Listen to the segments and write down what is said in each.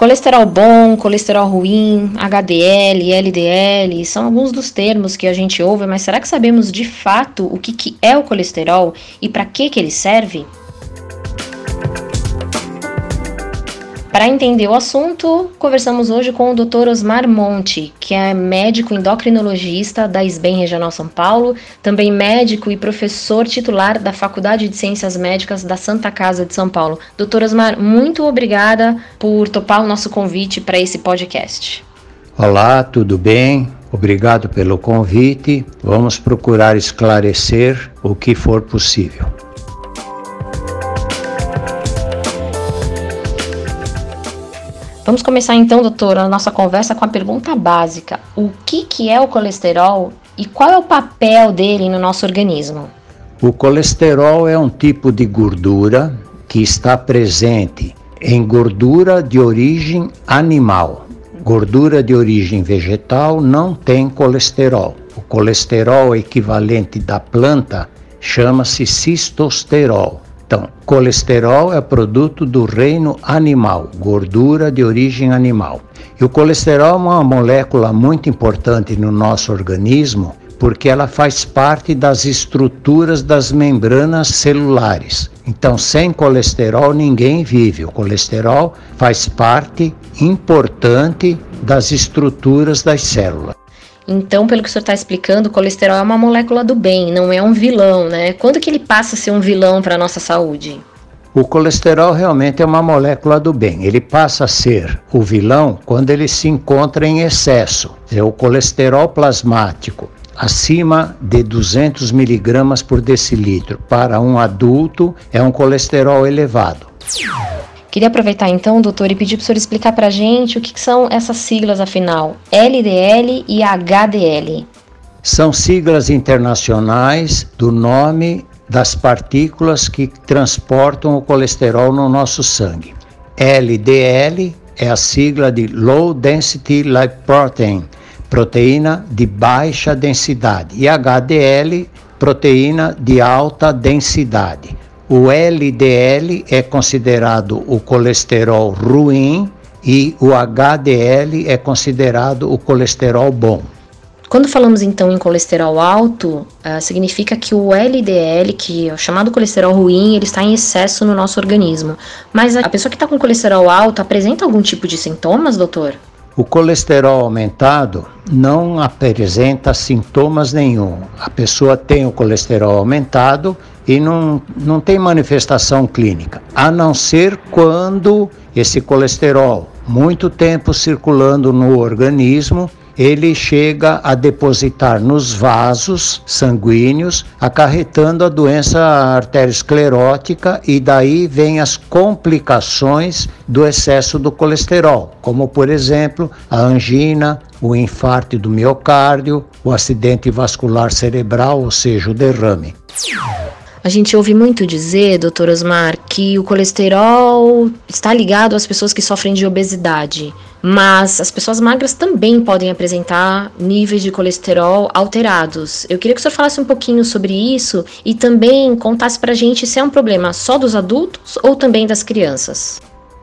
Colesterol bom, colesterol ruim, HDL, LDL, são alguns dos termos que a gente ouve, mas será que sabemos de fato o que, que é o colesterol e para que, que ele serve? Para entender o assunto, conversamos hoje com o Dr. Osmar Monte, que é médico endocrinologista da SBEM Regional São Paulo, também médico e professor titular da Faculdade de Ciências Médicas da Santa Casa de São Paulo. Dr. Osmar, muito obrigada por topar o nosso convite para esse podcast. Olá, tudo bem? Obrigado pelo convite. Vamos procurar esclarecer o que for possível. Vamos começar então, doutora, a nossa conversa com a pergunta básica: o que, que é o colesterol e qual é o papel dele no nosso organismo? O colesterol é um tipo de gordura que está presente em gordura de origem animal. Gordura de origem vegetal não tem colesterol. O colesterol equivalente da planta chama-se cistosterol. Então, colesterol é produto do reino animal, gordura de origem animal. E o colesterol é uma molécula muito importante no nosso organismo porque ela faz parte das estruturas das membranas celulares. Então, sem colesterol ninguém vive. O colesterol faz parte importante das estruturas das células. Então, pelo que o senhor está explicando, o colesterol é uma molécula do bem, não é um vilão, né? Quando que ele passa a ser um vilão para a nossa saúde? O colesterol realmente é uma molécula do bem. Ele passa a ser o vilão quando ele se encontra em excesso. É o colesterol plasmático acima de 200 miligramas por decilitro para um adulto é um colesterol elevado. Queria aproveitar então, doutor, e pedir para o senhor explicar para a gente o que são essas siglas, afinal, LDL e HDL. São siglas internacionais do nome das partículas que transportam o colesterol no nosso sangue. LDL é a sigla de Low Density Lipoprotein, proteína de baixa densidade, e HDL, proteína de alta densidade. O LDL é considerado o colesterol ruim e o HDL é considerado o colesterol bom. Quando falamos então em colesterol alto, uh, significa que o LDL, que é o chamado colesterol ruim, ele está em excesso no nosso organismo. Mas a pessoa que está com colesterol alto apresenta algum tipo de sintomas, doutor? O colesterol aumentado não apresenta sintomas nenhum. A pessoa tem o colesterol aumentado e não, não tem manifestação clínica, a não ser quando esse colesterol, muito tempo circulando no organismo, ele chega a depositar nos vasos sanguíneos, acarretando a doença arteriosclerótica e daí vem as complicações do excesso do colesterol, como por exemplo, a angina, o infarto do miocárdio, o acidente vascular cerebral, ou seja, o derrame. A gente ouve muito dizer, doutor Osmar, que o colesterol está ligado às pessoas que sofrem de obesidade, mas as pessoas magras também podem apresentar níveis de colesterol alterados. Eu queria que o senhor falasse um pouquinho sobre isso e também contasse para a gente se é um problema só dos adultos ou também das crianças.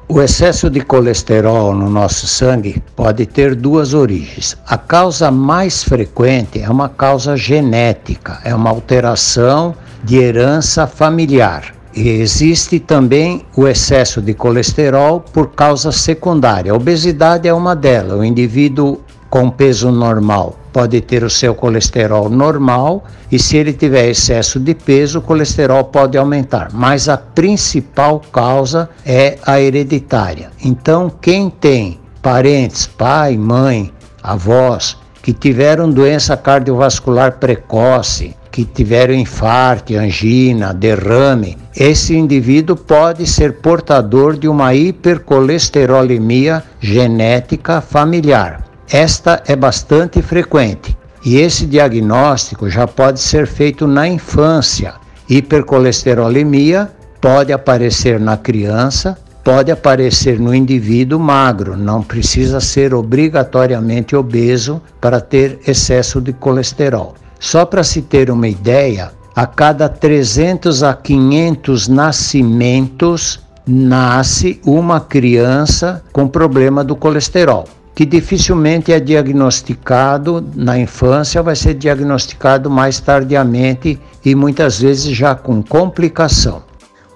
O excesso de colesterol no nosso sangue pode ter duas origens. A causa mais frequente é uma causa genética, é uma alteração de herança familiar. E existe também o excesso de colesterol por causa secundária. A obesidade é uma delas. O indivíduo com peso normal pode ter o seu colesterol normal e se ele tiver excesso de peso, o colesterol pode aumentar. Mas a principal causa é a hereditária. Então, quem tem parentes, pai, mãe, avós, que tiveram doença cardiovascular precoce, que tiveram infarto, angina, derrame, esse indivíduo pode ser portador de uma hipercolesterolemia genética familiar. Esta é bastante frequente e esse diagnóstico já pode ser feito na infância. Hipercolesterolemia pode aparecer na criança, pode aparecer no indivíduo magro, não precisa ser obrigatoriamente obeso para ter excesso de colesterol. Só para se ter uma ideia, a cada 300 a 500 nascimentos nasce uma criança com problema do colesterol, que dificilmente é diagnosticado na infância, vai ser diagnosticado mais tardiamente e muitas vezes já com complicação.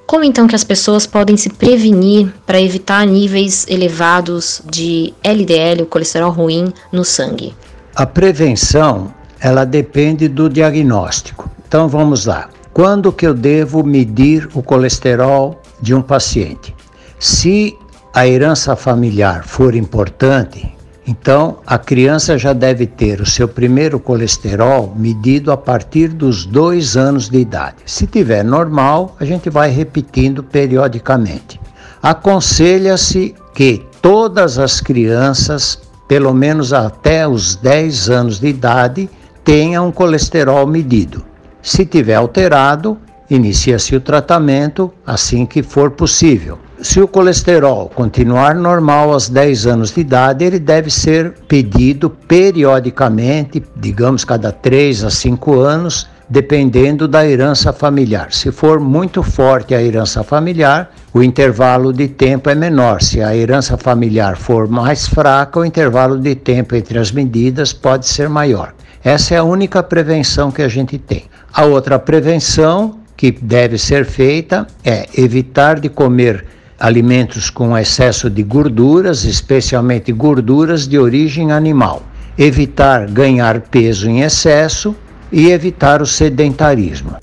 Como então que as pessoas podem se prevenir para evitar níveis elevados de LDL, o colesterol ruim, no sangue? A prevenção, ela depende do diagnóstico. Então vamos lá. Quando que eu devo medir o colesterol de um paciente? Se a herança familiar for importante, então a criança já deve ter o seu primeiro colesterol medido a partir dos dois anos de idade. Se tiver normal, a gente vai repetindo periodicamente. Aconselha-se que todas as crianças, pelo menos até os 10 anos de idade, tenham um colesterol medido. Se tiver alterado, inicia-se o tratamento assim que for possível. Se o colesterol continuar normal aos 10 anos de idade, ele deve ser pedido periodicamente, digamos cada 3 a 5 anos, dependendo da herança familiar. Se for muito forte a herança familiar, o intervalo de tempo é menor. Se a herança familiar for mais fraca, o intervalo de tempo entre as medidas pode ser maior. Essa é a única prevenção que a gente tem. A outra prevenção que deve ser feita é evitar de comer alimentos com excesso de gorduras, especialmente gorduras de origem animal. Evitar ganhar peso em excesso e evitar o sedentarismo.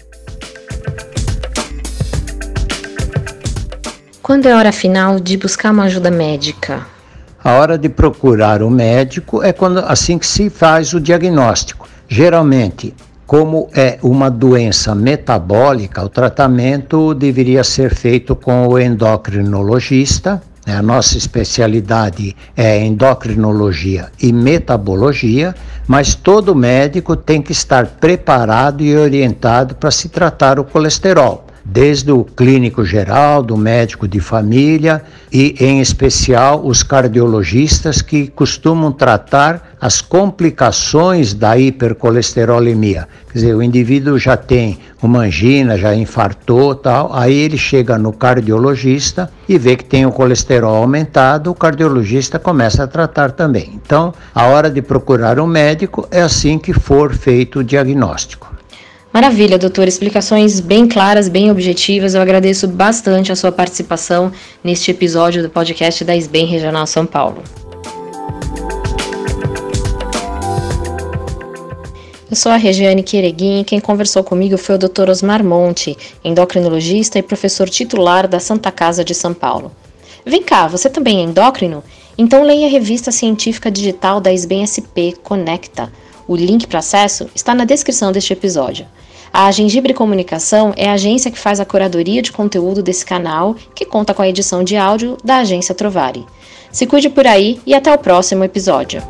Quando é hora final de buscar uma ajuda médica? A hora de procurar o médico é quando assim que se faz o diagnóstico. Geralmente, como é uma doença metabólica, o tratamento deveria ser feito com o endocrinologista. Né? A nossa especialidade é endocrinologia e metabologia, mas todo médico tem que estar preparado e orientado para se tratar o colesterol desde o clínico geral, do médico de família e, em especial, os cardiologistas que costumam tratar as complicações da hipercolesterolemia. Quer dizer, o indivíduo já tem uma angina, já infartou, tal, aí ele chega no cardiologista e vê que tem o colesterol aumentado, o cardiologista começa a tratar também. Então, a hora de procurar um médico é assim que for feito o diagnóstico. Maravilha, doutor. Explicações bem claras, bem objetivas. Eu agradeço bastante a sua participação neste episódio do podcast da SBEM Regional São Paulo. Eu sou a Regiane Quereguin e quem conversou comigo foi o Dr. Osmar Monte, endocrinologista e professor titular da Santa Casa de São Paulo. Vem cá, você também é endócrino? Então leia a revista científica digital da SBEM SP Conecta o link para acesso está na descrição deste episódio. A Gengibre Comunicação é a agência que faz a curadoria de conteúdo desse canal, que conta com a edição de áudio da agência Trovari. Se cuide por aí e até o próximo episódio.